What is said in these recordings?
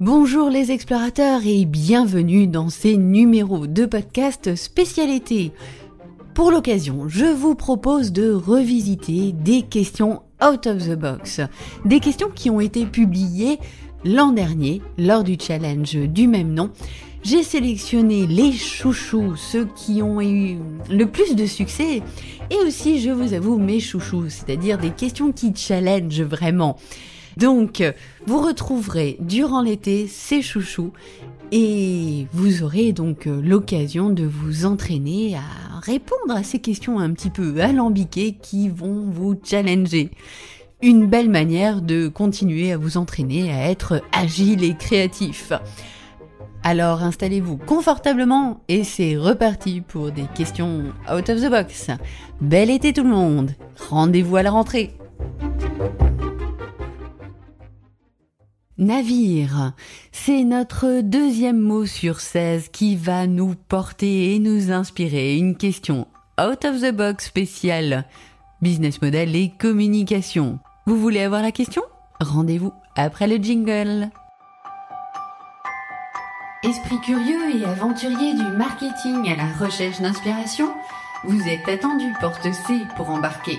Bonjour les explorateurs et bienvenue dans ces numéros de podcast spécialité. Pour l'occasion, je vous propose de revisiter des questions out of the box, des questions qui ont été publiées l'an dernier lors du challenge du même nom. J'ai sélectionné les chouchous, ceux qui ont eu le plus de succès, et aussi, je vous avoue, mes chouchous, c'est-à-dire des questions qui challenge vraiment. Donc, vous retrouverez durant l'été ces chouchous et vous aurez donc l'occasion de vous entraîner à répondre à ces questions un petit peu alambiquées qui vont vous challenger. Une belle manière de continuer à vous entraîner à être agile et créatif. Alors installez-vous confortablement et c'est reparti pour des questions out of the box. Bel été tout le monde. Rendez-vous à la rentrée. Navire, c'est notre deuxième mot sur 16 qui va nous porter et nous inspirer une question out of the box spéciale business model et communication. Vous voulez avoir la question? Rendez-vous après le jingle. Esprit curieux et aventurier du marketing à la recherche d'inspiration, vous êtes attendu porte C pour embarquer.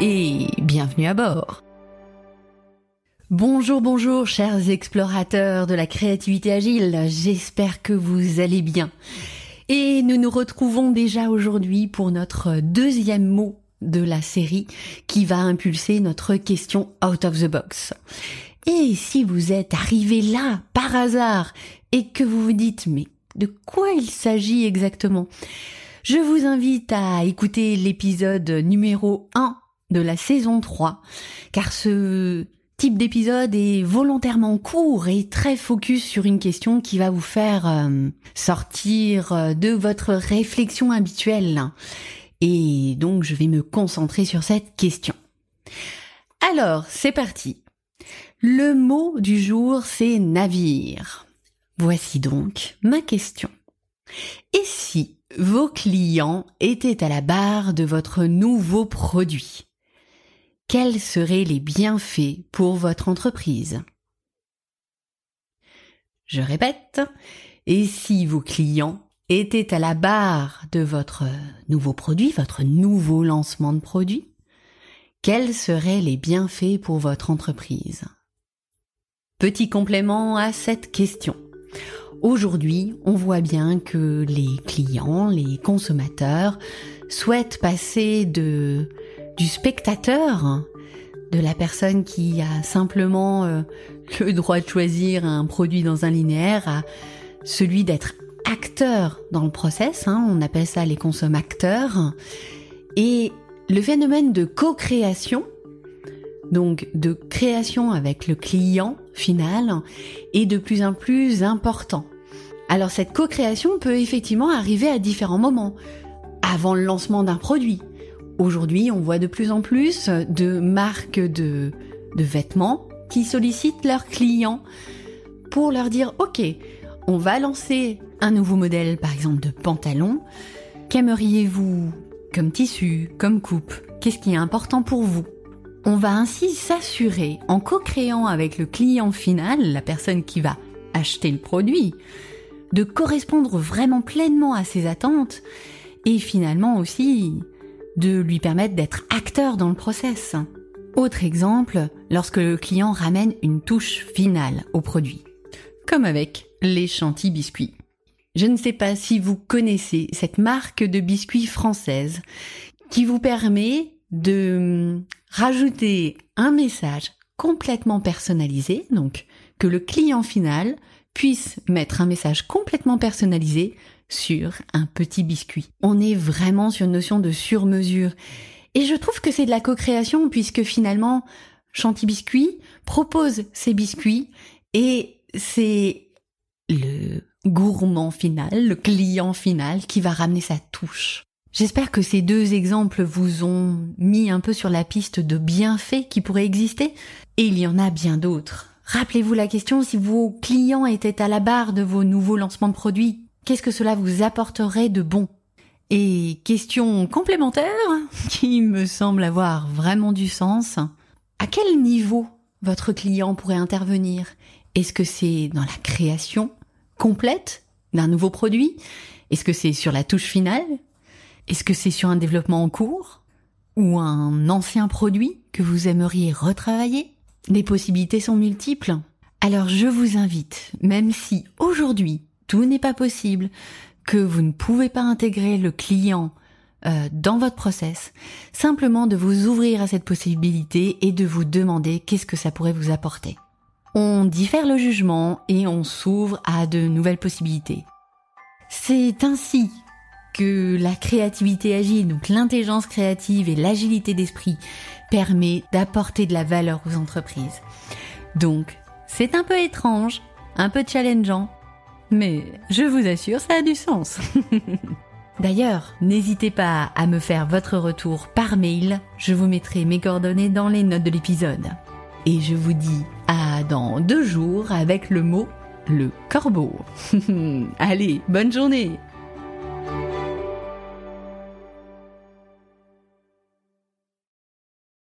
et bienvenue à bord. Bonjour, bonjour, chers explorateurs de la créativité agile, j'espère que vous allez bien. Et nous nous retrouvons déjà aujourd'hui pour notre deuxième mot de la série qui va impulser notre question out of the box. Et si vous êtes arrivé là par hasard et que vous vous dites mais de quoi il s'agit exactement? Je vous invite à écouter l'épisode numéro 1 de la saison 3, car ce type d'épisode est volontairement court et très focus sur une question qui va vous faire euh, sortir euh, de votre réflexion habituelle. Et donc je vais me concentrer sur cette question. Alors, c'est parti. Le mot du jour, c'est navire. Voici donc ma question. Et si vos clients étaient à la barre de votre nouveau produit? Quels seraient les bienfaits pour votre entreprise? Je répète, et si vos clients étaient à la barre de votre nouveau produit, votre nouveau lancement de produit, quels seraient les bienfaits pour votre entreprise? Petit complément à cette question. Aujourd'hui, on voit bien que les clients, les consommateurs souhaitent passer de du spectateur, de la personne qui a simplement euh, le droit de choisir un produit dans un linéaire, à celui d'être acteur dans le process, hein, on appelle ça les consommateurs, et le phénomène de co-création, donc de création avec le client final, est de plus en plus important. Alors cette co-création peut effectivement arriver à différents moments. Avant le lancement d'un produit, Aujourd'hui, on voit de plus en plus de marques de, vêtements qui sollicitent leurs clients pour leur dire OK, on va lancer un nouveau modèle par exemple de pantalon. Qu'aimeriez-vous comme tissu, comme coupe? Qu'est-ce qui est important pour vous? On va ainsi s'assurer en co-créant avec le client final, la personne qui va acheter le produit, de correspondre vraiment pleinement à ses attentes et finalement aussi de lui permettre d'être acteur dans le process. Autre exemple, lorsque le client ramène une touche finale au produit, comme avec les chantilly biscuits. Je ne sais pas si vous connaissez cette marque de biscuits française qui vous permet de hum, rajouter un message complètement personnalisé, donc que le client final puisse mettre un message complètement personnalisé sur un petit biscuit. On est vraiment sur une notion de sur-mesure. Et je trouve que c'est de la co-création puisque finalement, Chanty Biscuit propose ses biscuits et c'est le gourmand final, le client final qui va ramener sa touche. J'espère que ces deux exemples vous ont mis un peu sur la piste de bienfaits qui pourraient exister, et il y en a bien d'autres. Rappelez-vous la question, si vos clients étaient à la barre de vos nouveaux lancements de produits, qu'est-ce que cela vous apporterait de bon? Et question complémentaire, qui me semble avoir vraiment du sens, à quel niveau votre client pourrait intervenir? Est-ce que c'est dans la création complète d'un nouveau produit? Est-ce que c'est sur la touche finale? Est-ce que c'est sur un développement en cours? Ou un ancien produit que vous aimeriez retravailler? Les possibilités sont multiples. Alors je vous invite, même si aujourd'hui tout n'est pas possible, que vous ne pouvez pas intégrer le client euh, dans votre process, simplement de vous ouvrir à cette possibilité et de vous demander qu'est-ce que ça pourrait vous apporter. On diffère le jugement et on s'ouvre à de nouvelles possibilités. C'est ainsi que la créativité agile, donc l'intelligence créative et l'agilité d'esprit permet d'apporter de la valeur aux entreprises. Donc, c'est un peu étrange, un peu challengeant, mais je vous assure, ça a du sens. D'ailleurs, n'hésitez pas à me faire votre retour par mail, je vous mettrai mes coordonnées dans les notes de l'épisode. Et je vous dis à dans deux jours avec le mot le corbeau. Allez, bonne journée